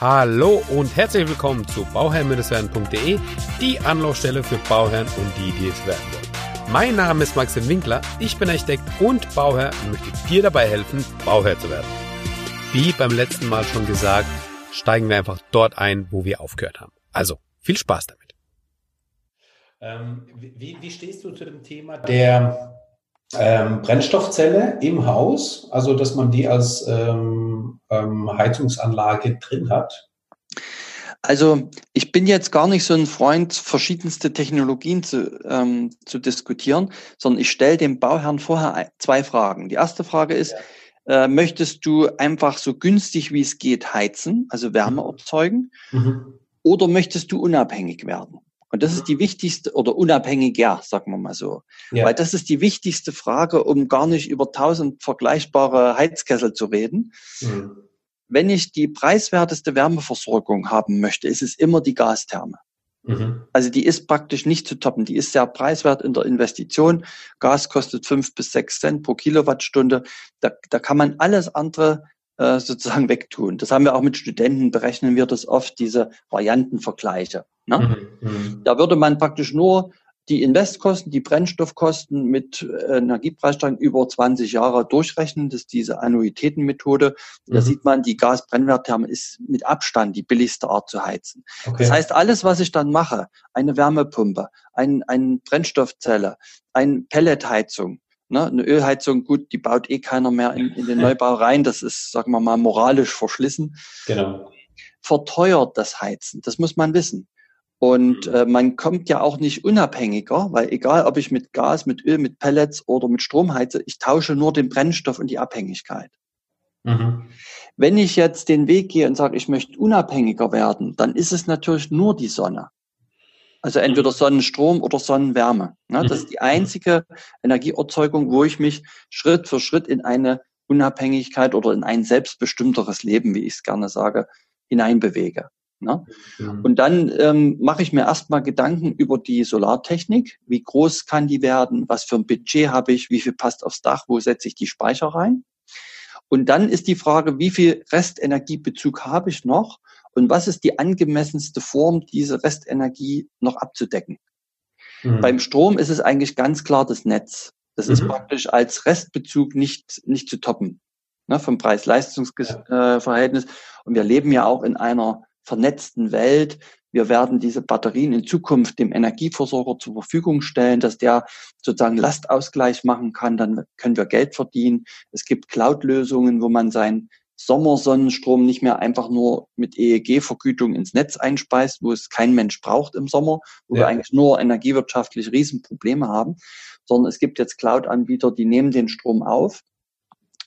Hallo und herzlich willkommen zu bauherrn-werden.de, die Anlaufstelle für Bauherren und die, die es werden wollen. Mein Name ist Maxim Winkler, ich bin Architekt und Bauherr und möchte dir dabei helfen, Bauherr zu werden. Wie beim letzten Mal schon gesagt, steigen wir einfach dort ein, wo wir aufgehört haben. Also, viel Spaß damit. Ähm, wie, wie stehst du zu dem Thema der ähm, Brennstoffzelle im Haus, also dass man die als ähm, ähm, Heizungsanlage drin hat? Also ich bin jetzt gar nicht so ein Freund, verschiedenste Technologien zu, ähm, zu diskutieren, sondern ich stelle dem Bauherrn vorher zwei Fragen. Die erste Frage ist, ja. äh, möchtest du einfach so günstig wie es geht heizen, also Wärme mhm. erzeugen, mhm. oder möchtest du unabhängig werden? Und das ist die wichtigste oder unabhängiger, sagen wir mal so. Ja. Weil das ist die wichtigste Frage, um gar nicht über tausend vergleichbare Heizkessel zu reden. Mhm. Wenn ich die preiswerteste Wärmeversorgung haben möchte, ist es immer die Gastherme. Mhm. Also die ist praktisch nicht zu toppen. Die ist sehr preiswert in der Investition. Gas kostet fünf bis sechs Cent pro Kilowattstunde. Da, da kann man alles andere äh, sozusagen wegtun. Das haben wir auch mit Studenten, berechnen wir das oft, diese Variantenvergleiche. Ne? Mhm, mhm. Da würde man praktisch nur die Investkosten, die Brennstoffkosten mit äh, Energiepreissteigerung über 20 Jahre durchrechnen. Das ist diese Annuitätenmethode. Da mhm. sieht man, die Gasbrennwerttherme ist mit Abstand die billigste Art zu heizen. Okay. Das heißt, alles, was ich dann mache, eine Wärmepumpe, ein, eine Brennstoffzelle, eine Pelletheizung, Ne? Eine Ölheizung, gut, die baut eh keiner mehr in, in den Neubau rein. Das ist, sagen wir mal, moralisch verschlissen. Genau. Verteuert das Heizen, das muss man wissen. Und mhm. äh, man kommt ja auch nicht unabhängiger, weil egal, ob ich mit Gas, mit Öl, mit Pellets oder mit Strom heize, ich tausche nur den Brennstoff und die Abhängigkeit. Mhm. Wenn ich jetzt den Weg gehe und sage, ich möchte unabhängiger werden, dann ist es natürlich nur die Sonne. Also entweder Sonnenstrom oder Sonnenwärme. Ne? Das ist die einzige Energieerzeugung, wo ich mich Schritt für Schritt in eine Unabhängigkeit oder in ein selbstbestimmteres Leben, wie ich es gerne sage, hineinbewege. Ne? Mhm. Und dann ähm, mache ich mir erstmal Gedanken über die Solartechnik. Wie groß kann die werden? Was für ein Budget habe ich? Wie viel passt aufs Dach? Wo setze ich die Speicher rein? Und dann ist die Frage, wie viel Restenergiebezug habe ich noch? Und was ist die angemessenste Form, diese Restenergie noch abzudecken. Mhm. Beim Strom ist es eigentlich ganz klar das Netz. Das mhm. ist praktisch als Restbezug nicht, nicht zu toppen ne, vom Preis-Leistungs-Verhältnis. Äh, und wir leben ja auch in einer vernetzten Welt. Wir werden diese Batterien in Zukunft dem Energieversorger zur Verfügung stellen, dass der sozusagen Lastausgleich machen kann. Dann können wir Geld verdienen. Es gibt Cloud-Lösungen, wo man sein Sommersonnenstrom nicht mehr einfach nur mit EEG-Vergütung ins Netz einspeist, wo es kein Mensch braucht im Sommer, wo ja. wir eigentlich nur energiewirtschaftlich Riesenprobleme haben, sondern es gibt jetzt Cloud-Anbieter, die nehmen den Strom auf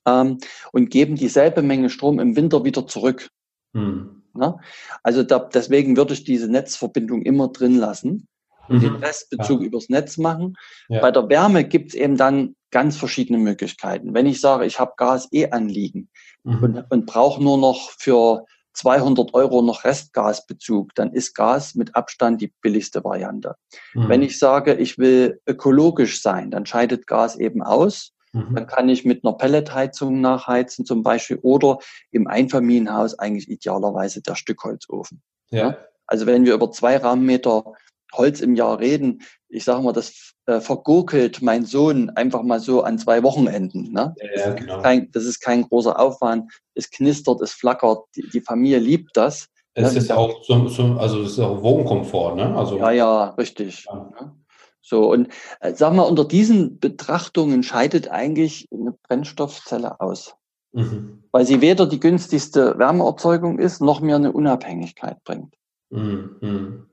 ähm, und geben dieselbe Menge Strom im Winter wieder zurück. Hm. Ja? Also da, deswegen würde ich diese Netzverbindung immer drin lassen und mhm. den Restbezug ja. übers Netz machen. Bei der Wärme gibt es eben dann ganz verschiedene Möglichkeiten. Wenn ich sage, ich habe Gas eh anliegen mhm. und, und brauche nur noch für 200 Euro noch Restgasbezug, dann ist Gas mit Abstand die billigste Variante. Mhm. Wenn ich sage, ich will ökologisch sein, dann scheidet Gas eben aus. Mhm. Dann kann ich mit einer Pelletheizung nachheizen zum Beispiel oder im Einfamilienhaus eigentlich idealerweise der Stückholzofen. Ja. Also wenn wir über zwei Rahmenmeter Holz im Jahr reden, ich sage mal, das äh, vergurkelt mein Sohn einfach mal so an zwei Wochenenden. Ne? Ja, genau. kein, das ist kein großer Aufwand. Es knistert, es flackert. Die, die Familie liebt das. Es ne? ist auch so, so, also es ist auch Wohnkomfort, ne? Also, ja, ja, richtig. Ja. Ne? So, und äh, sag mal, unter diesen Betrachtungen scheidet eigentlich eine Brennstoffzelle aus. Mhm. Weil sie weder die günstigste Wärmeerzeugung ist, noch mir eine Unabhängigkeit bringt. Mhm.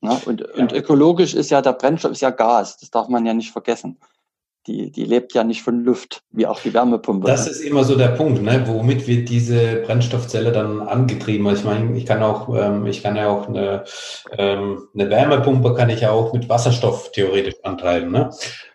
Ne? Und, ja. und ökologisch ist ja der Brennstoff ist ja Gas, das darf man ja nicht vergessen. Die, die lebt ja nicht von Luft, wie auch die Wärmepumpe. Das ne? ist immer so der Punkt, ne? womit wird diese Brennstoffzelle dann angetrieben? Ich meine, ich kann auch, ähm, ich kann ja auch eine, ähm, eine Wärmepumpe kann ich ja auch mit Wasserstoff theoretisch antreiben. Ne?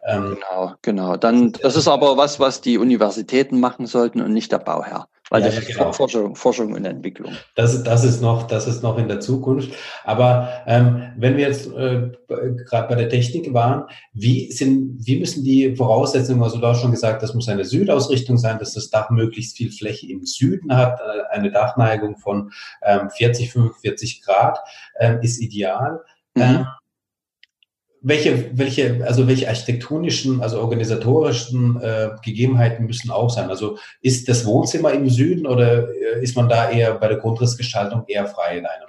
Ähm, genau, genau. Dann, das ist aber was, was die Universitäten machen sollten und nicht der Bauherr. Weil ja, das ist genau. Forschung, Forschung und Entwicklung. Das, das, ist noch, das ist noch in der Zukunft. Aber ähm, wenn wir jetzt äh, gerade bei der Technik waren, wie, sind, wie müssen die Voraussetzungen, also du hast schon gesagt, das muss eine Südausrichtung sein, dass das Dach möglichst viel Fläche im Süden hat, äh, eine Dachneigung von ähm, 40, 45 Grad ähm, ist ideal. Mhm. Welche, welche, also welche architektonischen, also organisatorischen äh, Gegebenheiten müssen auch sein? Also ist das Wohnzimmer im Süden oder äh, ist man da eher bei der Grundrissgestaltung eher frei in Meinung?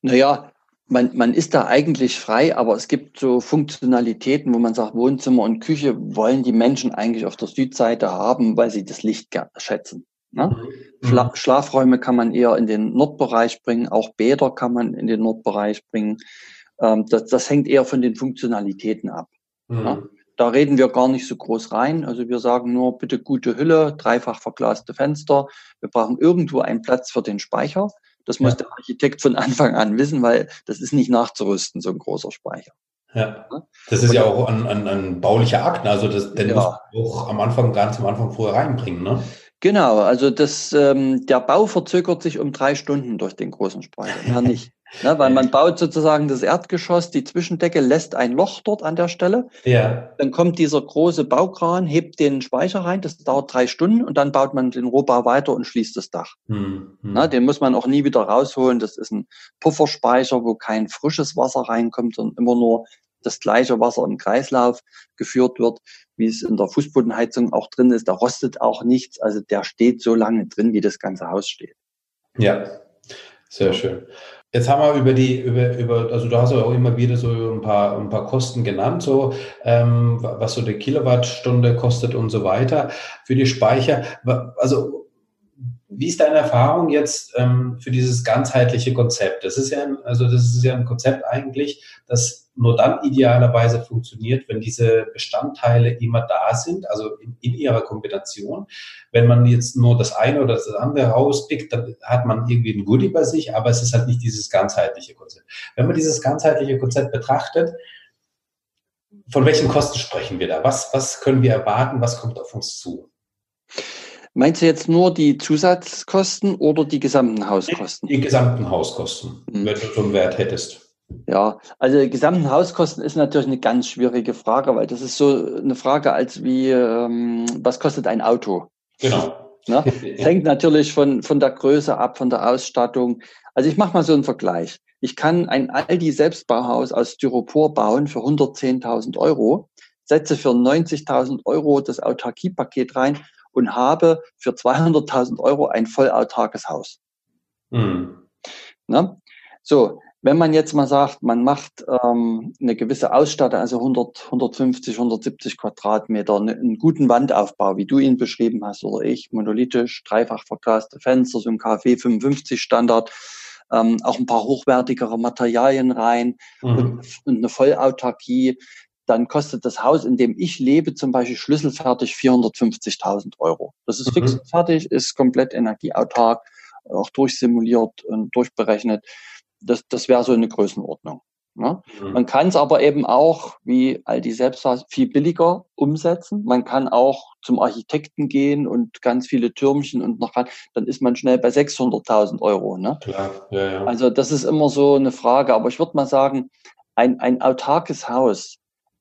Naja, man, man ist da eigentlich frei, aber es gibt so Funktionalitäten, wo man sagt, Wohnzimmer und Küche wollen die Menschen eigentlich auf der Südseite haben, weil sie das Licht schätzen. Ne? Mhm. Schla mhm. Schlafräume kann man eher in den Nordbereich bringen, auch Bäder kann man in den Nordbereich bringen. Ähm, das, das hängt eher von den Funktionalitäten ab. Mhm. Ja? Da reden wir gar nicht so groß rein. Also wir sagen nur, bitte gute Hülle, dreifach verglaste Fenster. Wir brauchen irgendwo einen Platz für den Speicher. Das muss ja. der Architekt von Anfang an wissen, weil das ist nicht nachzurüsten, so ein großer Speicher. Ja, das ist ja auch ein, ein, ein baulicher Akt, also das, den ja. muss man auch am Anfang, ganz am Anfang vorher reinbringen, ne? Genau, also das, ähm, der Bau verzögert sich um drei Stunden durch den großen Speicher, mehr nicht. Ne, weil man baut sozusagen das Erdgeschoss, die Zwischendecke lässt ein Loch dort an der Stelle. Ja. Dann kommt dieser große Baukran, hebt den Speicher rein, das dauert drei Stunden und dann baut man den Rohbau weiter und schließt das Dach. Hm, hm. Na, den muss man auch nie wieder rausholen. Das ist ein Pufferspeicher, wo kein frisches Wasser reinkommt, sondern immer nur das gleiche Wasser im Kreislauf geführt wird, wie es in der Fußbodenheizung auch drin ist. Da rostet auch nichts. Also der steht so lange drin, wie das ganze Haus steht. Ja, sehr schön. Jetzt haben wir über die, über, über, also du hast ja auch immer wieder so ein paar, ein paar Kosten genannt, so, ähm, was so eine Kilowattstunde kostet und so weiter für die Speicher. Also, wie ist deine Erfahrung jetzt ähm, für dieses ganzheitliche Konzept? Das ist ja, ein, also das ist ja ein Konzept eigentlich, das nur dann idealerweise funktioniert, wenn diese Bestandteile immer da sind, also in, in, ihrer Kombination. Wenn man jetzt nur das eine oder das andere rauspickt, dann hat man irgendwie ein Goodie bei sich, aber es ist halt nicht dieses ganzheitliche Konzept. Wenn man dieses ganzheitliche Konzept betrachtet, von welchen Kosten sprechen wir da? Was, was können wir erwarten? Was kommt auf uns zu? Meinst du jetzt nur die Zusatzkosten oder die gesamten Hauskosten? Die, die gesamten Hauskosten, hm. wenn du so einen Wert hättest. Ja, also die gesamten Hauskosten ist natürlich eine ganz schwierige Frage, weil das ist so eine Frage als wie, ähm, was kostet ein Auto? Genau. Ne? Es hängt natürlich von, von der Größe ab, von der Ausstattung. Also ich mache mal so einen Vergleich. Ich kann ein Aldi-Selbstbauhaus aus Styropor bauen für 110.000 Euro, setze für 90.000 Euro das Autarkiepaket rein und habe für 200.000 Euro ein vollautarkes Haus. Mhm. Ne? So, wenn man jetzt mal sagt, man macht ähm, eine gewisse Ausstattung, also 100, 150, 170 Quadratmeter, ne, einen guten Wandaufbau, wie du ihn beschrieben hast oder ich, monolithisch, dreifach verglaste Fenster, so ein KfW 55 Standard, ähm, auch ein paar hochwertigere Materialien rein mhm. und, und eine Vollautarkie, dann kostet das Haus, in dem ich lebe, zum Beispiel schlüsselfertig 450.000 Euro. Das ist mhm. fix und fertig, ist komplett energieautark, auch durchsimuliert und durchberechnet das, das wäre so eine Größenordnung. Ne? Mhm. Man kann es aber eben auch, wie Aldi selbst sagt, viel billiger umsetzen. Man kann auch zum Architekten gehen und ganz viele Türmchen und noch dann ist man schnell bei 600.000 Euro. Ne? Klar, ja, ja. Also das ist immer so eine Frage. Aber ich würde mal sagen, ein, ein autarkes Haus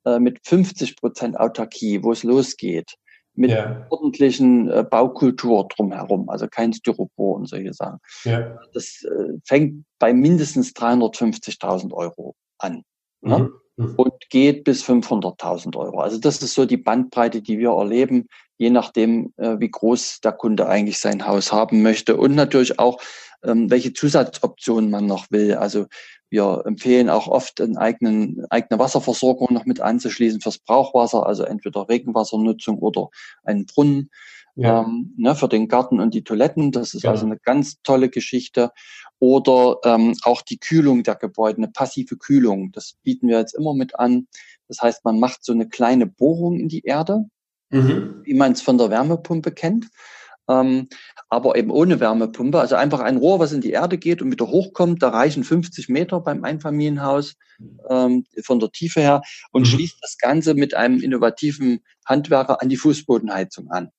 äh, mit 50 Prozent Autarkie, wo es losgeht, mit ja. ordentlichen äh, Baukultur drumherum, also kein Styropor und solche Sachen. Ja. Das äh, fängt bei mindestens 350.000 Euro an ne? mhm. Mhm. und geht bis 500.000 Euro. Also das ist so die Bandbreite, die wir erleben, je nachdem, äh, wie groß der Kunde eigentlich sein Haus haben möchte und natürlich auch, ähm, welche Zusatzoptionen man noch will. Also wir empfehlen auch oft einen eigenen, eigene Wasserversorgung noch mit anzuschließen fürs Brauchwasser, also entweder Regenwassernutzung oder einen Brunnen ja. ähm, ne, für den Garten und die Toiletten. Das ist ja. also eine ganz tolle Geschichte. Oder ähm, auch die Kühlung der Gebäude, eine passive Kühlung. Das bieten wir jetzt immer mit an. Das heißt, man macht so eine kleine Bohrung in die Erde, mhm. wie man es von der Wärmepumpe kennt ähm, aber eben ohne Wärmepumpe. Also einfach ein Rohr, was in die Erde geht und wieder hochkommt. Da reichen 50 Meter beim Einfamilienhaus ähm, von der Tiefe her und mhm. schließt das Ganze mit einem innovativen Handwerker an die Fußbodenheizung an.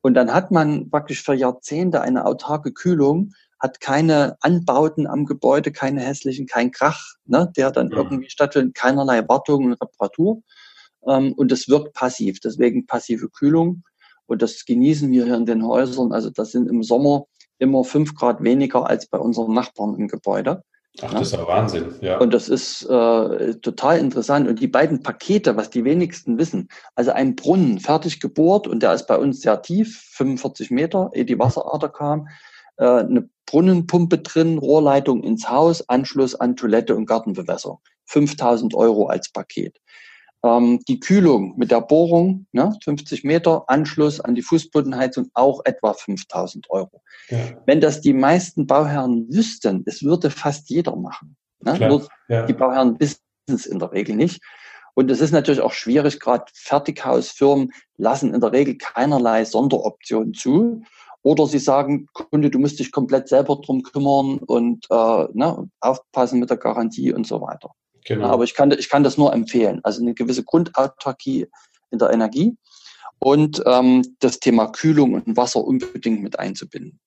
Und dann hat man praktisch für Jahrzehnte eine autarke Kühlung, hat keine Anbauten am Gebäude, keine hässlichen, kein Krach, ne, der dann mhm. irgendwie stattfindet, keinerlei Wartung und Reparatur. Ähm, und es wirkt passiv, deswegen passive Kühlung. Und das genießen wir hier in den Häusern. Also das sind im Sommer immer fünf Grad weniger als bei unseren Nachbarn im Gebäude. Ach, das ist ja Wahnsinn, ja. Und das ist äh, total interessant. Und die beiden Pakete, was die wenigsten wissen, also ein Brunnen fertig gebohrt und der ist bei uns sehr tief, 45 Meter, ehe die Wasserader kam, äh, eine Brunnenpumpe drin, Rohrleitung ins Haus, Anschluss an Toilette und Gartenbewässerung. 5000 Euro als Paket. Ähm, die Kühlung mit der Bohrung, ne, 50 Meter, Anschluss an die Fußbodenheizung auch etwa 5000 Euro. Ja. Wenn das die meisten Bauherren wüssten, es würde fast jeder machen. Ne? Nur ja. die Bauherren wissen es in der Regel nicht. Und es ist natürlich auch schwierig, gerade Fertighausfirmen lassen in der Regel keinerlei Sonderoptionen zu. Oder sie sagen, Kunde, du musst dich komplett selber drum kümmern und äh, ne, aufpassen mit der Garantie und so weiter. Genau. Aber ich kann, ich kann das nur empfehlen. Also eine gewisse Grundautarkie in der Energie und ähm, das Thema Kühlung und Wasser unbedingt mit einzubinden.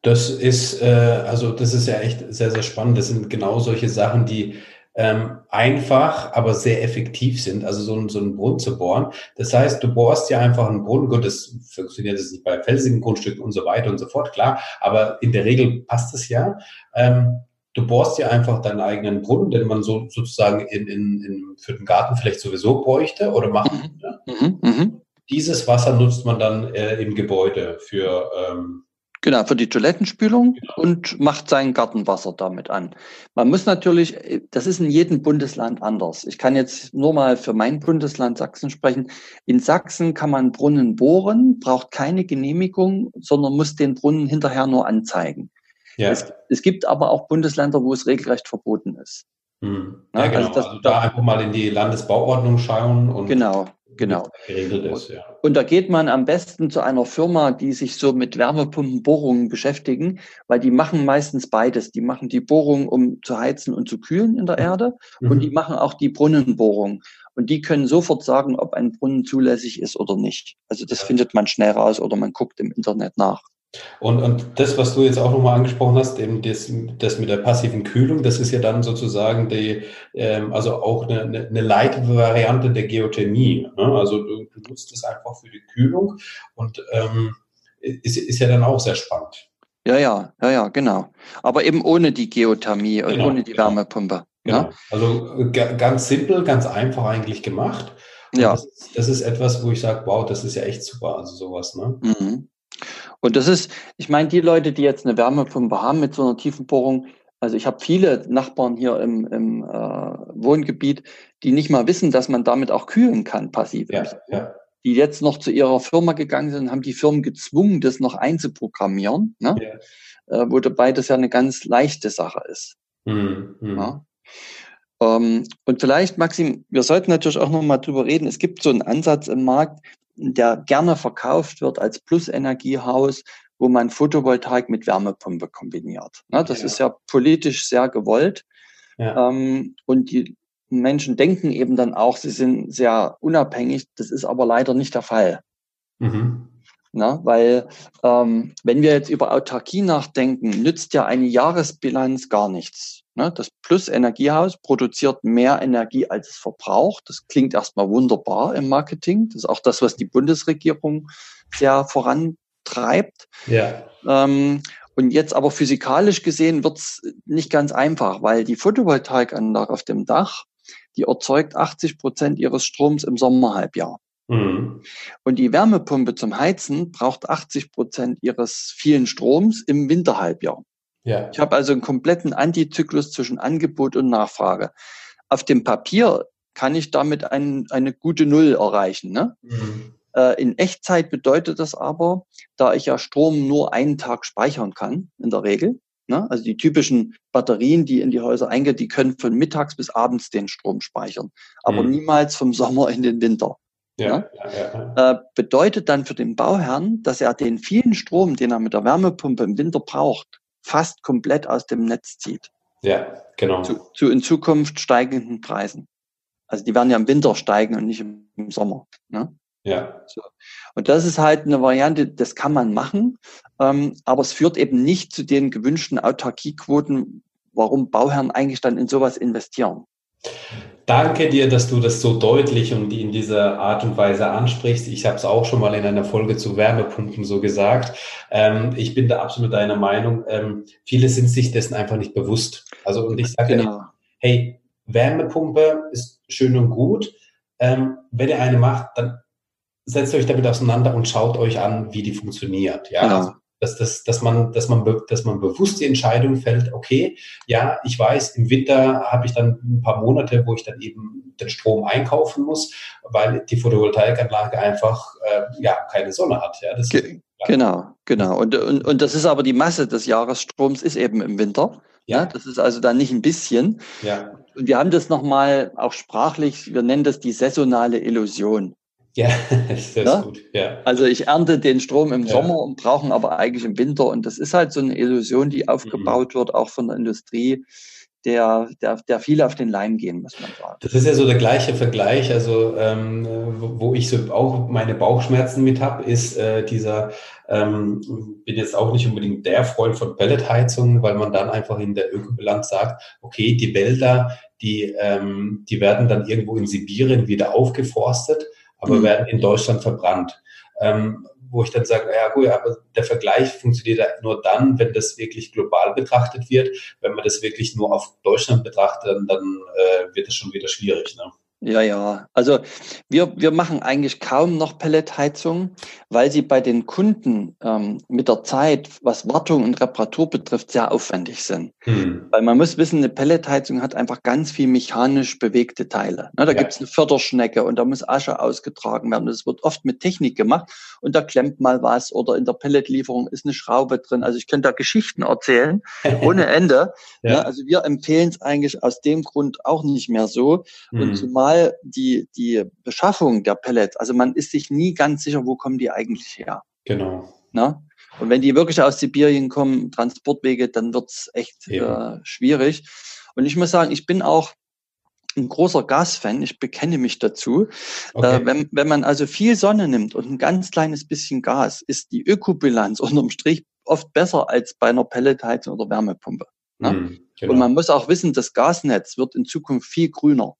Das ist, äh, also das ist ja echt sehr, sehr spannend. Das sind genau solche Sachen, die ähm, einfach, aber sehr effektiv sind, also so, so einen Brunnen zu bohren. Das heißt, du bohrst ja einfach einen Brunnen, gut, das funktioniert jetzt nicht bei felsigen Grundstücken und so weiter und so fort, klar, aber in der Regel passt es ja. Ähm, du bohrst ja einfach deinen eigenen Brunnen, den man so sozusagen in, in, in, für den Garten vielleicht sowieso bräuchte oder machen. Mhm. Ne? Mhm. Mhm. Dieses Wasser nutzt man dann äh, im Gebäude für ähm, Genau, für die Toilettenspülung genau. und macht sein Gartenwasser damit an. Man muss natürlich, das ist in jedem Bundesland anders. Ich kann jetzt nur mal für mein Bundesland Sachsen sprechen. In Sachsen kann man Brunnen bohren, braucht keine Genehmigung, sondern muss den Brunnen hinterher nur anzeigen. Ja. Es, es gibt aber auch Bundesländer, wo es regelrecht verboten ist. Hm. Ja, ja, genau. Also, das, also da einfach mal in die Landesbauordnung schauen und genau. Genau. Geregelt ist, ja. Und da geht man am besten zu einer Firma, die sich so mit Wärmepumpenbohrungen beschäftigen, weil die machen meistens beides. Die machen die Bohrung, um zu heizen und zu kühlen in der Erde mhm. und die machen auch die Brunnenbohrung. Und die können sofort sagen, ob ein Brunnen zulässig ist oder nicht. Also das ja. findet man schnell raus oder man guckt im Internet nach. Und, und das, was du jetzt auch nochmal angesprochen hast, eben das, das mit der passiven Kühlung, das ist ja dann sozusagen die, ähm, also auch eine, eine Leitvariante der Geothermie. Ne? Also du, du nutzt es einfach für die Kühlung und ähm, ist, ist ja dann auch sehr spannend. Ja, ja, ja, ja, genau. Aber eben ohne die Geothermie und genau, ohne die genau. Wärmepumpe. Ne? Genau. Ja? Also ganz simpel, ganz einfach eigentlich gemacht. Und ja. Das ist, das ist, etwas, wo ich sage, wow, das ist ja echt super, also sowas. Ne? Mhm. Und das ist, ich meine, die Leute, die jetzt eine Wärmepumpe haben mit so einer tiefen Bohrung, also ich habe viele Nachbarn hier im, im äh, Wohngebiet, die nicht mal wissen, dass man damit auch kühlen kann, passiv. Ja, ja. Die jetzt noch zu ihrer Firma gegangen sind, haben die Firmen gezwungen, das noch einzuprogrammieren, ne? Ja. Äh, wo dabei das ja eine ganz leichte Sache ist. Mhm, mhm. ja. ähm, und vielleicht, Maxim, wir sollten natürlich auch noch mal drüber reden. Es gibt so einen Ansatz im Markt, der gerne verkauft wird als Plusenergiehaus, wo man Photovoltaik mit Wärmepumpe kombiniert. Ne, das ja. ist ja politisch sehr gewollt. Ja. Ähm, und die Menschen denken eben dann auch, sie sind sehr unabhängig. Das ist aber leider nicht der Fall. Mhm. Na, weil ähm, wenn wir jetzt über Autarkie nachdenken, nützt ja eine Jahresbilanz gar nichts. Ne? Das Plus-Energiehaus produziert mehr Energie, als es verbraucht. Das klingt erstmal wunderbar im Marketing. Das ist auch das, was die Bundesregierung sehr vorantreibt. Ja. Ähm, und jetzt aber physikalisch gesehen wird's nicht ganz einfach, weil die Photovoltaikanlage auf dem Dach, die erzeugt 80 Prozent ihres Stroms im Sommerhalbjahr. Mhm. Und die Wärmepumpe zum Heizen braucht 80 Prozent ihres vielen Stroms im Winterhalbjahr. Ja. Ich habe also einen kompletten Antizyklus zwischen Angebot und Nachfrage. Auf dem Papier kann ich damit ein, eine gute Null erreichen. Ne? Mhm. Äh, in Echtzeit bedeutet das aber, da ich ja Strom nur einen Tag speichern kann, in der Regel, ne? also die typischen Batterien, die in die Häuser eingehen, die können von mittags bis abends den Strom speichern, aber mhm. niemals vom Sommer in den Winter. Ja, ja, ja, äh, bedeutet dann für den Bauherrn, dass er den vielen Strom, den er mit der Wärmepumpe im Winter braucht, fast komplett aus dem Netz zieht. Ja, genau. Zu, zu in Zukunft steigenden Preisen. Also die werden ja im Winter steigen und nicht im, im Sommer. Ne? Ja. So. Und das ist halt eine Variante, das kann man machen, ähm, aber es führt eben nicht zu den gewünschten Autarkiequoten, warum Bauherren eigentlich dann in sowas investieren. Danke dir, dass du das so deutlich und in dieser Art und Weise ansprichst. Ich habe es auch schon mal in einer Folge zu Wärmepumpen so gesagt. Ähm, ich bin da absolut deiner Meinung. Ähm, viele sind sich dessen einfach nicht bewusst. Also und ich sage genau. hey, Wärmepumpe ist schön und gut. Ähm, wenn ihr eine macht, dann setzt euch damit auseinander und schaut euch an, wie die funktioniert. Ja, genau. also, dass, dass, dass, man, dass, man, dass man bewusst die Entscheidung fällt, okay, ja, ich weiß, im Winter habe ich dann ein paar Monate, wo ich dann eben den Strom einkaufen muss, weil die Photovoltaikanlage einfach äh, ja, keine Sonne hat. Ja, das Ge genau, genau. Und, und, und das ist aber die Masse des Jahresstroms ist eben im Winter. Ja. ja. das ist also dann nicht ein bisschen. Ja. Und wir haben das nochmal auch sprachlich, wir nennen das die saisonale Illusion. Ja, das ist ja? gut. Ja. Also ich ernte den Strom im ja. Sommer und brauchen aber eigentlich im Winter. Und das ist halt so eine Illusion, die aufgebaut mhm. wird, auch von der Industrie, der, der, der viel auf den Leim gehen, muss man sagen. Das ist ja so der gleiche Vergleich. Also ähm, wo ich so auch meine Bauchschmerzen mit habe, ist äh, dieser, ähm, bin jetzt auch nicht unbedingt der Freund von Pelletheizungen, weil man dann einfach in der Ökobilanz sagt, okay, die Wälder, die, ähm, die werden dann irgendwo in Sibirien wieder aufgeforstet aber mhm. werden in Deutschland verbrannt. Ähm, wo ich dann sage, ja gut, aber der Vergleich funktioniert nur dann, wenn das wirklich global betrachtet wird. Wenn man das wirklich nur auf Deutschland betrachtet, dann äh, wird es schon wieder schwierig. Ne? Ja, ja. Also wir, wir machen eigentlich kaum noch Pelletheizung, weil sie bei den Kunden ähm, mit der Zeit, was Wartung und Reparatur betrifft, sehr aufwendig sind. Hm. Weil man muss wissen, eine Pelletheizung hat einfach ganz viel mechanisch bewegte Teile. Ne, da ja. gibt's eine Förderschnecke und da muss Asche ausgetragen werden. Das wird oft mit Technik gemacht und da klemmt mal was oder in der Pelletlieferung ist eine Schraube drin. Also ich könnte da Geschichten erzählen ohne Ende. ja. ne? Also wir empfehlen es eigentlich aus dem Grund auch nicht mehr so. Hm. Und zumal Mal die, die Beschaffung der Pellets, also man ist sich nie ganz sicher, wo kommen die eigentlich her. Genau. Na? Und wenn die wirklich aus Sibirien kommen, Transportwege, dann wird's echt äh, schwierig. Und ich muss sagen, ich bin auch ein großer Gasfan, ich bekenne mich dazu. Okay. Äh, wenn, wenn man also viel Sonne nimmt und ein ganz kleines bisschen Gas, ist die Ökobilanz unterm Strich oft besser als bei einer Pelletheizung oder Wärmepumpe. Ne? Mm, genau. Und man muss auch wissen, das Gasnetz wird in Zukunft viel grüner.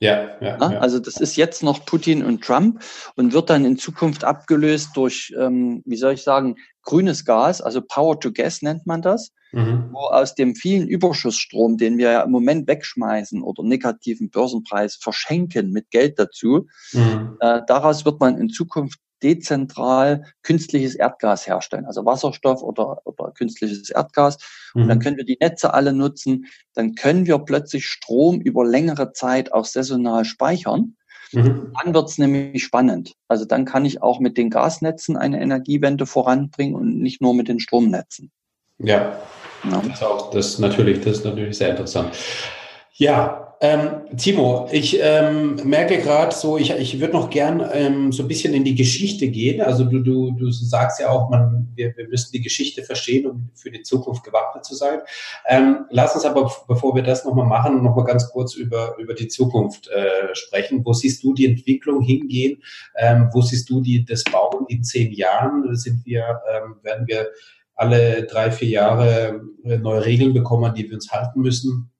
Ja, ja, ja, Also das ist jetzt noch Putin und Trump und wird dann in Zukunft abgelöst durch, ähm, wie soll ich sagen, grünes Gas, also Power to Gas nennt man das, mhm. wo aus dem vielen Überschussstrom, den wir ja im Moment wegschmeißen oder negativen Börsenpreis verschenken mit Geld dazu, mhm. äh, daraus wird man in Zukunft dezentral künstliches Erdgas herstellen, also Wasserstoff oder, oder künstliches Erdgas. Mhm. Und dann mhm. können wir die Netze alle nutzen. Dann können wir plötzlich Strom über längere Zeit auch saisonal speichern. Mhm. Dann wird's nämlich spannend. Also dann kann ich auch mit den Gasnetzen eine Energiewende voranbringen und nicht nur mit den Stromnetzen. Ja, ja. Das, ist auch, das, natürlich, das ist natürlich sehr interessant. Ja, ähm, Timo, ich ähm, merke gerade so, ich, ich würde noch gern ähm, so ein bisschen in die Geschichte gehen. Also du, du, du sagst ja auch, man, wir, wir müssen die Geschichte verstehen, um für die Zukunft gewappnet zu sein. Ähm, lass uns aber, bevor wir das nochmal machen, nochmal ganz kurz über, über die Zukunft äh, sprechen. Wo siehst du die Entwicklung hingehen? Ähm, wo siehst du die, das Bauen in zehn Jahren? Sind wir, ähm, werden wir alle drei, vier Jahre äh, neue Regeln bekommen, die wir uns halten müssen?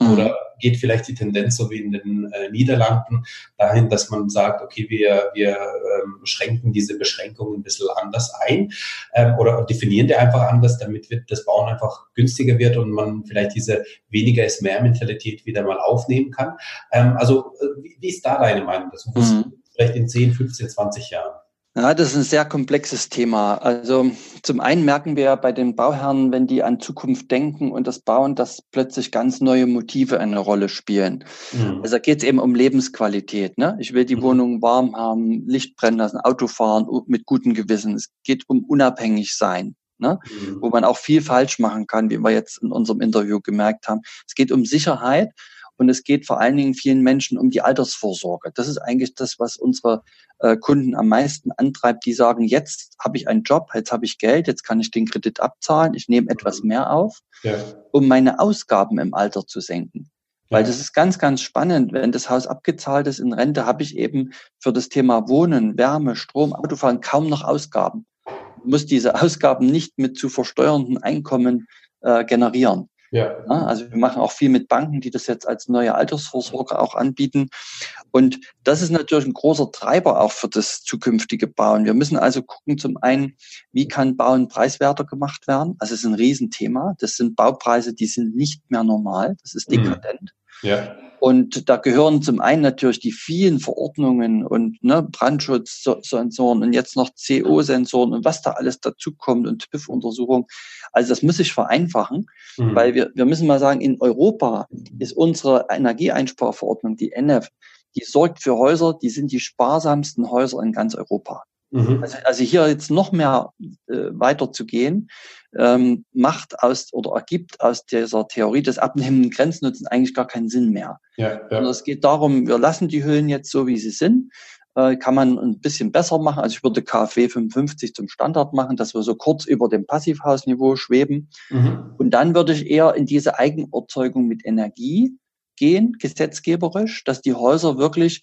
Mhm. Oder geht vielleicht die Tendenz, so wie in den äh, Niederlanden, dahin, dass man sagt, okay, wir, wir ähm, schränken diese Beschränkungen ein bisschen anders ein ähm, oder definieren die einfach anders, damit wird das Bauen einfach günstiger wird und man vielleicht diese weniger ist mehr Mentalität wieder mal aufnehmen kann. Ähm, also äh, wie, wie, ist da deine Meinung dazu? Mhm. Vielleicht in 10, 15, 20 Jahren? Ja, das ist ein sehr komplexes Thema. Also zum einen merken wir bei den Bauherren, wenn die an Zukunft denken und das bauen, dass plötzlich ganz neue Motive eine Rolle spielen. Mhm. Also da geht es eben um Lebensqualität. Ne? Ich will die mhm. Wohnung warm haben, Licht brennen lassen, Auto fahren mit gutem Gewissen. Es geht um unabhängig sein. Ne? Mhm. Wo man auch viel falsch machen kann, wie wir jetzt in unserem Interview gemerkt haben. Es geht um Sicherheit und es geht vor allen Dingen vielen Menschen um die Altersvorsorge. Das ist eigentlich das, was unsere äh, Kunden am meisten antreibt. Die sagen, jetzt habe ich einen Job, jetzt habe ich Geld, jetzt kann ich den Kredit abzahlen, ich nehme etwas mhm. mehr auf, ja. um meine Ausgaben im Alter zu senken. Weil das ist ganz, ganz spannend. Wenn das Haus abgezahlt ist in Rente, habe ich eben für das Thema Wohnen, Wärme, Strom, Autofahren kaum noch Ausgaben. Ich muss diese Ausgaben nicht mit zu versteuernden Einkommen äh, generieren. Ja. Also wir machen auch viel mit Banken, die das jetzt als neue Altersvorsorge auch anbieten. Und das ist natürlich ein großer Treiber auch für das zukünftige Bauen. Wir müssen also gucken, zum einen, wie kann Bauen preiswerter gemacht werden? Also es ist ein Riesenthema. Das sind Baupreise, die sind nicht mehr normal. Das ist mhm. dekadent. Ja. Und da gehören zum einen natürlich die vielen Verordnungen und ne, Brandschutzsensoren und jetzt noch CO-Sensoren und was da alles dazukommt und TÜV-Untersuchungen. Also das muss sich vereinfachen, mhm. weil wir, wir müssen mal sagen, in Europa ist unsere Energieeinsparverordnung, die NF, die sorgt für Häuser, die sind die sparsamsten Häuser in ganz Europa. Mhm. Also, also, hier jetzt noch mehr äh, weiter zu gehen, ähm, macht aus oder ergibt aus dieser Theorie des abnehmenden Grenznutzen eigentlich gar keinen Sinn mehr. Ja, ja. es geht darum, wir lassen die Höhlen jetzt so, wie sie sind. Äh, kann man ein bisschen besser machen. Also ich würde KfW 55 zum Standard machen, dass wir so kurz über dem Passivhausniveau schweben. Mhm. Und dann würde ich eher in diese Eigenerzeugung mit Energie gehen, gesetzgeberisch, dass die Häuser wirklich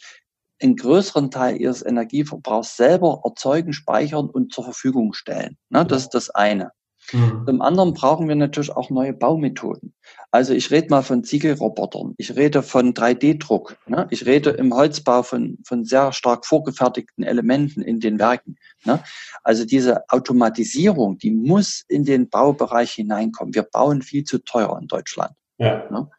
einen größeren Teil ihres Energieverbrauchs selber erzeugen, speichern und zur Verfügung stellen. Ne, das ist das eine. Mhm. Zum anderen brauchen wir natürlich auch neue Baumethoden. Also ich rede mal von Ziegelrobotern, ich rede von 3D-Druck, ne? ich rede im Holzbau von, von sehr stark vorgefertigten Elementen in den Werken. Ne? Also diese Automatisierung, die muss in den Baubereich hineinkommen. Wir bauen viel zu teuer in Deutschland. Ja. Ne?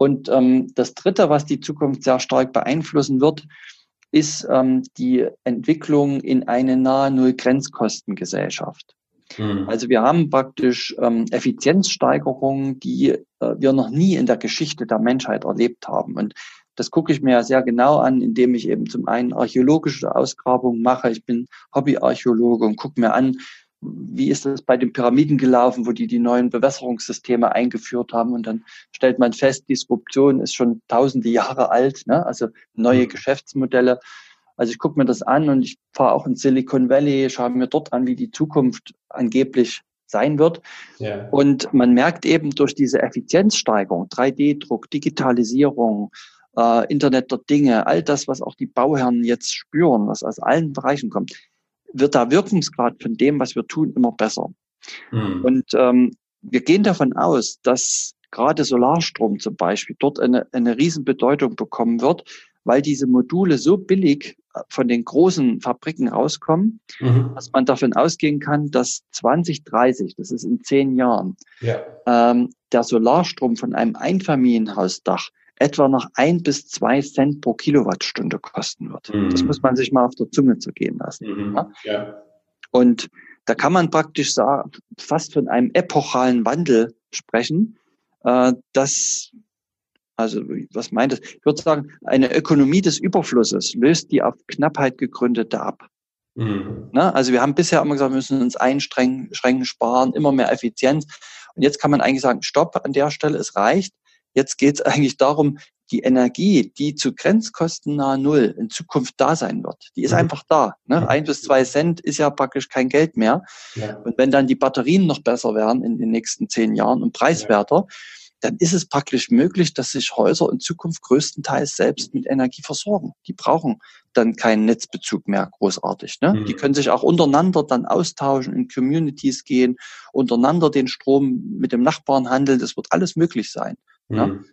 Und ähm, das Dritte, was die Zukunft sehr stark beeinflussen wird, ist ähm, die Entwicklung in eine nahe Null-Grenzkostengesellschaft. Mhm. Also wir haben praktisch ähm, Effizienzsteigerungen, die äh, wir noch nie in der Geschichte der Menschheit erlebt haben. Und das gucke ich mir ja sehr genau an, indem ich eben zum einen archäologische Ausgrabungen mache. Ich bin Hobbyarchäologe und gucke mir an, wie ist das bei den Pyramiden gelaufen, wo die die neuen Bewässerungssysteme eingeführt haben und dann stellt man fest, Disruption ist schon tausende Jahre alt, ne? also neue mhm. Geschäftsmodelle. Also ich gucke mir das an und ich fahre auch in Silicon Valley, schaue mir dort an, wie die Zukunft angeblich sein wird. Ja. Und man merkt eben durch diese Effizienzsteigerung, 3D-Druck, Digitalisierung, äh, Internet der Dinge, all das, was auch die Bauherren jetzt spüren, was aus allen Bereichen kommt, wird der Wirkungsgrad von dem, was wir tun, immer besser. Mhm. Und ähm, wir gehen davon aus, dass gerade Solarstrom zum Beispiel dort eine, eine Riesenbedeutung bekommen wird, weil diese Module so billig äh, von den großen Fabriken rauskommen, mhm. dass man davon ausgehen kann, dass 2030, das ist in zehn Jahren, ja. ähm, der Solarstrom von einem Einfamilienhausdach etwa noch ein bis zwei Cent pro Kilowattstunde kosten wird. Mhm. Das muss man sich mal auf der Zunge zu gehen lassen. Mhm. Ja? ja? Und da kann man praktisch sagen, fast von einem epochalen Wandel sprechen, äh, dass also was meint es? Ich würde sagen, eine Ökonomie des Überflusses löst die auf Knappheit gegründete ab. Mhm. Na, also wir haben bisher immer gesagt, wir müssen uns einschränken, sparen, immer mehr Effizienz. Und jetzt kann man eigentlich sagen, stopp an der Stelle, es reicht. Jetzt geht es eigentlich darum, die Energie, die zu Grenzkosten nahe Null in Zukunft da sein wird, die ist mhm. einfach da. Ne? Ein bis zwei Cent ist ja praktisch kein Geld mehr. Ja. Und wenn dann die Batterien noch besser werden in den nächsten zehn Jahren und preiswerter, ja. dann ist es praktisch möglich, dass sich Häuser in Zukunft größtenteils selbst mit Energie versorgen. Die brauchen dann keinen Netzbezug mehr großartig. Ne? Mhm. Die können sich auch untereinander dann austauschen, in Communities gehen, untereinander den Strom mit dem Nachbarn handeln. Das wird alles möglich sein. Ne? Mhm.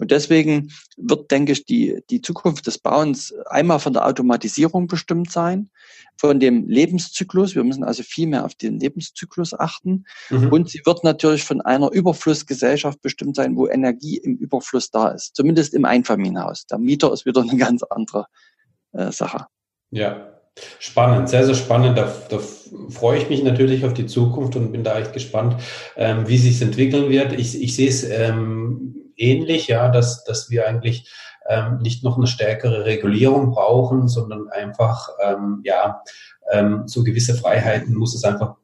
Und deswegen wird, denke ich, die, die Zukunft des Bauens einmal von der Automatisierung bestimmt sein, von dem Lebenszyklus. Wir müssen also viel mehr auf den Lebenszyklus achten. Mhm. Und sie wird natürlich von einer Überflussgesellschaft bestimmt sein, wo Energie im Überfluss da ist. Zumindest im Einfamilienhaus. Der Mieter ist wieder eine ganz andere äh, Sache. Ja, Spannend, sehr, sehr spannend. Da, da, freue ich mich natürlich auf die Zukunft und bin da echt gespannt, ähm, wie sich entwickeln wird. Ich, ich sehe es ähm, ähnlich, ja, dass, dass wir eigentlich ähm, nicht noch eine stärkere Regulierung brauchen, sondern einfach, ähm, ja, ähm, so gewisse Freiheiten muss es einfach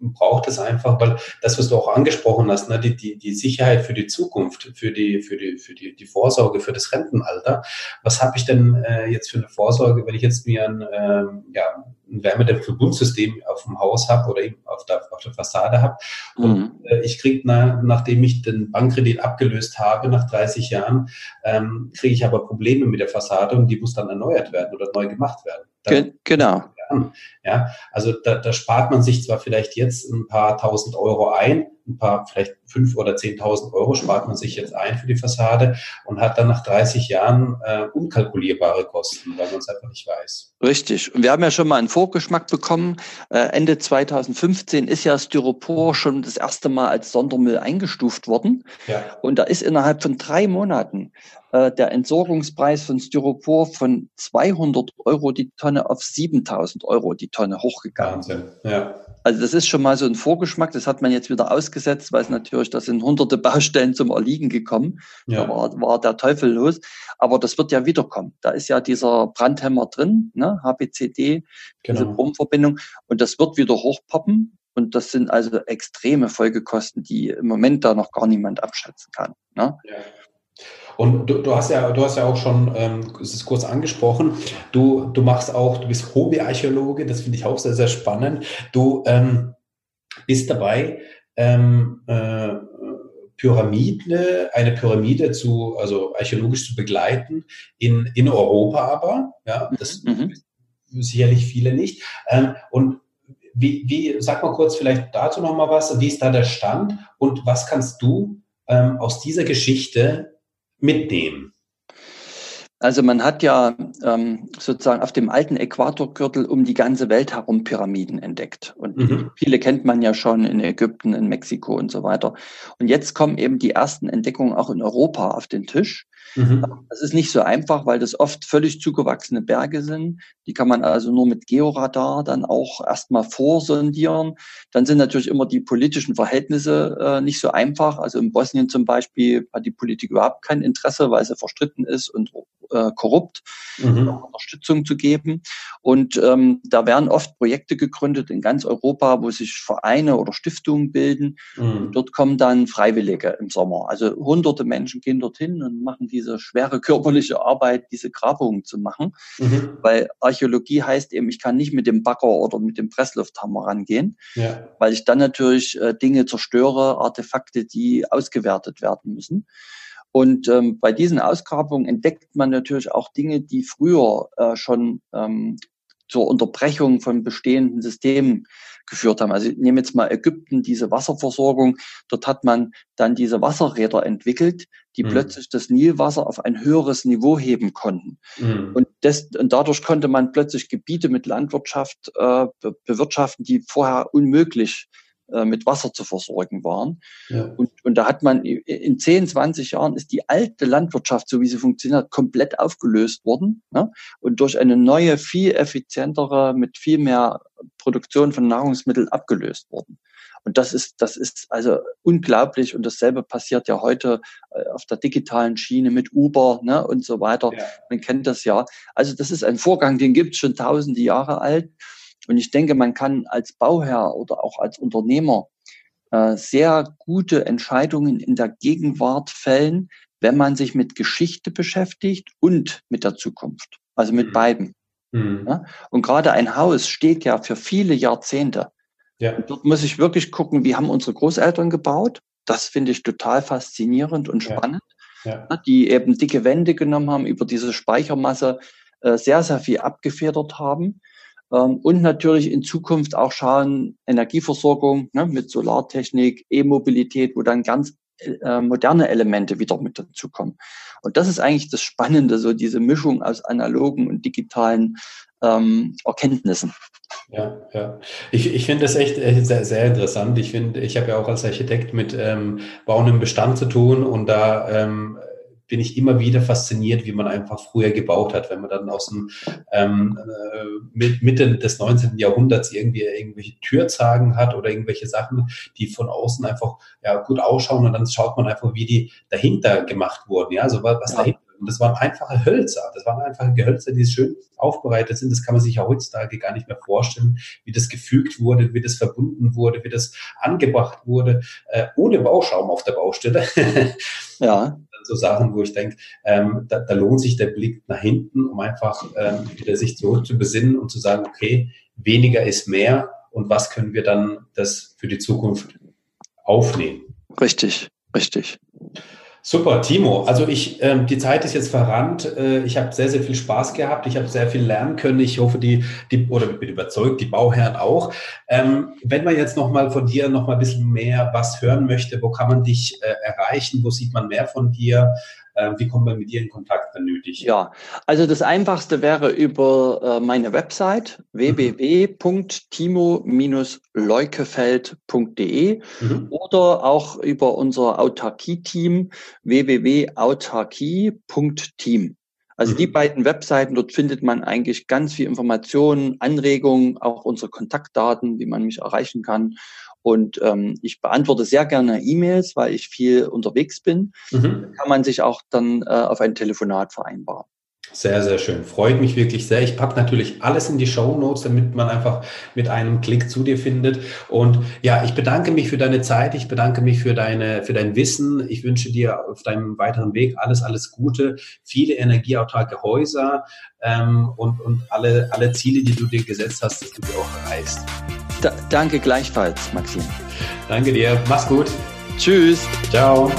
braucht es einfach, weil das, was du auch angesprochen hast, ne, die, die, die Sicherheit für die Zukunft, für die, für die, für die, die Vorsorge, für das Rentenalter. Was habe ich denn äh, jetzt für eine Vorsorge, wenn ich jetzt mir ein, ähm, ja, ein Wärmedämmverbundsystem auf dem Haus habe oder eben auf der, auf der Fassade habe. Und mhm. äh, ich kriege, na, nachdem ich den Bankkredit abgelöst habe, nach 30 Jahren, ähm, kriege ich aber Probleme mit der Fassade und die muss dann erneuert werden oder neu gemacht werden. Dann, genau. Ja, also da, da spart man sich zwar vielleicht jetzt ein paar tausend Euro ein, ein paar, vielleicht fünf oder zehntausend Euro spart man sich jetzt ein für die Fassade und hat dann nach 30 Jahren äh, unkalkulierbare Kosten, weil man es einfach nicht weiß. Richtig. Und wir haben ja schon mal einen Vorgeschmack bekommen. Äh, Ende 2015 ist ja Styropor schon das erste Mal als Sondermüll eingestuft worden. Ja. Und da ist innerhalb von drei Monaten äh, der Entsorgungspreis von Styropor von 200 Euro die Tonne auf 7000 Euro die Tonne hochgegangen. Wahnsinn, ja. Also das ist schon mal so ein Vorgeschmack. Das hat man jetzt wieder ausgesetzt, weil es natürlich, da sind hunderte Baustellen zum Erliegen gekommen. Ja. Da war, war der Teufel los. Aber das wird ja wiederkommen. Da ist ja dieser Brandhemmer drin, ne? HBCD, genau. diese Brummverbindung. Und das wird wieder hochpoppen. Und das sind also extreme Folgekosten, die im Moment da noch gar niemand abschätzen kann. Ne? Ja. Und du, du, hast ja, du hast ja auch schon, ähm, es ist kurz angesprochen, du, du machst auch, du bist Hobbyarchäologe, das finde ich auch sehr, sehr spannend. Du ähm, bist dabei, ähm, äh, Pyramide, eine Pyramide zu, also archäologisch zu begleiten, in, in Europa aber, ja, das mhm. sicherlich viele nicht. Ähm, und wie, wie, sag mal kurz vielleicht dazu nochmal was, wie ist da der Stand und was kannst du ähm, aus dieser Geschichte mitnehmen? Also man hat ja ähm, sozusagen auf dem alten Äquatorgürtel um die ganze Welt herum Pyramiden entdeckt. Und mhm. viele kennt man ja schon in Ägypten, in Mexiko und so weiter. Und jetzt kommen eben die ersten Entdeckungen auch in Europa auf den Tisch. Mhm. Das ist nicht so einfach, weil das oft völlig zugewachsene Berge sind. Die kann man also nur mit Georadar dann auch erstmal vorsondieren. Dann sind natürlich immer die politischen Verhältnisse äh, nicht so einfach. Also in Bosnien zum Beispiel hat die Politik überhaupt kein Interesse, weil sie verstritten ist und äh, korrupt, mhm. Unterstützung zu geben. Und ähm, da werden oft Projekte gegründet in ganz Europa, wo sich Vereine oder Stiftungen bilden. Mhm. dort kommen dann Freiwillige im Sommer. Also hunderte Menschen gehen dorthin und machen diese schwere körperliche Arbeit, diese Grabungen zu machen. Mhm. Weil Archäologie heißt eben, ich kann nicht mit dem Bagger oder mit dem Presslufthammer rangehen, ja. weil ich dann natürlich äh, Dinge zerstöre, Artefakte, die ausgewertet werden müssen. Und ähm, bei diesen Ausgrabungen entdeckt man natürlich auch Dinge, die früher äh, schon ähm, zur Unterbrechung von bestehenden Systemen geführt haben. Also ich nehme jetzt mal Ägypten, diese Wasserversorgung. Dort hat man dann diese Wasserräder entwickelt, die mhm. plötzlich das Nilwasser auf ein höheres Niveau heben konnten. Mhm. Und, das, und dadurch konnte man plötzlich Gebiete mit Landwirtschaft äh, bewirtschaften, die vorher unmöglich äh, mit Wasser zu versorgen waren. Ja. Und, und da hat man in 10, 20 Jahren ist die alte Landwirtschaft, so wie sie funktioniert, komplett aufgelöst worden ne? und durch eine neue, viel effizientere, mit viel mehr Produktion von Nahrungsmitteln abgelöst worden. Und das ist, das ist also unglaublich. Und dasselbe passiert ja heute äh, auf der digitalen Schiene mit Uber ne, und so weiter. Ja. Man kennt das ja. Also das ist ein Vorgang, den gibt es schon tausende Jahre alt. Und ich denke, man kann als Bauherr oder auch als Unternehmer äh, sehr gute Entscheidungen in der Gegenwart fällen, wenn man sich mit Geschichte beschäftigt und mit der Zukunft. Also mit mhm. beiden. Mhm. Ja? Und gerade ein Haus steht ja für viele Jahrzehnte. Ja. Und dort muss ich wirklich gucken, wie haben unsere Großeltern gebaut. Das finde ich total faszinierend und spannend. Ja. Ja. Die eben dicke Wände genommen haben, über diese Speichermasse äh, sehr, sehr viel abgefedert haben. Ähm, und natürlich in Zukunft auch schauen, Energieversorgung ne, mit Solartechnik, E-Mobilität, wo dann ganz äh, moderne Elemente wieder mit dazukommen. Und das ist eigentlich das Spannende, so diese Mischung aus analogen und digitalen ähm, Erkenntnissen. Ja, ja. Ich, ich finde das echt äh, sehr, sehr interessant. Ich finde, ich habe ja auch als Architekt mit ähm, Bauen im Bestand zu tun und da ähm, bin ich immer wieder fasziniert, wie man einfach früher gebaut hat, wenn man dann aus dem ähm, äh, Mitte des 19. Jahrhunderts irgendwie irgendwelche Türzagen hat oder irgendwelche Sachen, die von außen einfach ja gut ausschauen und dann schaut man einfach, wie die dahinter gemacht wurden, ja, also was, was ja. dahinter Und das waren einfache Hölzer. Das waren einfache Gehölzer, die schön aufbereitet sind. Das kann man sich ja heutzutage gar nicht mehr vorstellen, wie das gefügt wurde, wie das verbunden wurde, wie das angebracht wurde, äh, ohne Bauschaum auf der Baustelle. ja. So Sachen, wo ich denke, ähm, da, da lohnt sich der Blick nach hinten, um einfach ähm, wieder sich zurück zu besinnen und zu sagen, okay, weniger ist mehr und was können wir dann das für die Zukunft aufnehmen. Richtig, richtig. Super, Timo. Also ich, ähm, die Zeit ist jetzt verrannt. Äh, ich habe sehr, sehr viel Spaß gehabt. Ich habe sehr viel lernen können. Ich hoffe, die, die oder bin überzeugt, die Bauherren auch. Ähm, wenn man jetzt noch mal von dir noch mal ein bisschen mehr was hören möchte, wo kann man dich äh, erreichen? Wo sieht man mehr von dir? Ähm, wie kommt man mit dir in Kontakt, wenn nötig? Ja, also das Einfachste wäre über äh, meine Website mhm. www.timo-leukefeld.de mhm. oder auch über unser Autarkie-Team www.autarkie.team. Also mhm. die beiden Webseiten, dort findet man eigentlich ganz viel Informationen, Anregungen, auch unsere Kontaktdaten, wie man mich erreichen kann. Und ähm, ich beantworte sehr gerne E-Mails, weil ich viel unterwegs bin. Mhm. kann man sich auch dann äh, auf ein Telefonat vereinbaren. Sehr, sehr schön. Freut mich wirklich sehr. Ich packe natürlich alles in die Show Notes, damit man einfach mit einem Klick zu dir findet. Und ja, ich bedanke mich für deine Zeit. Ich bedanke mich für deine, für dein Wissen. Ich wünsche dir auf deinem weiteren Weg alles, alles Gute, viele energieautarke Häuser ähm, und, und alle, alle Ziele, die du dir gesetzt hast, dass du die auch erreichst. Da, danke gleichfalls, Maxim. Danke dir. Mach's gut. Tschüss. Ciao.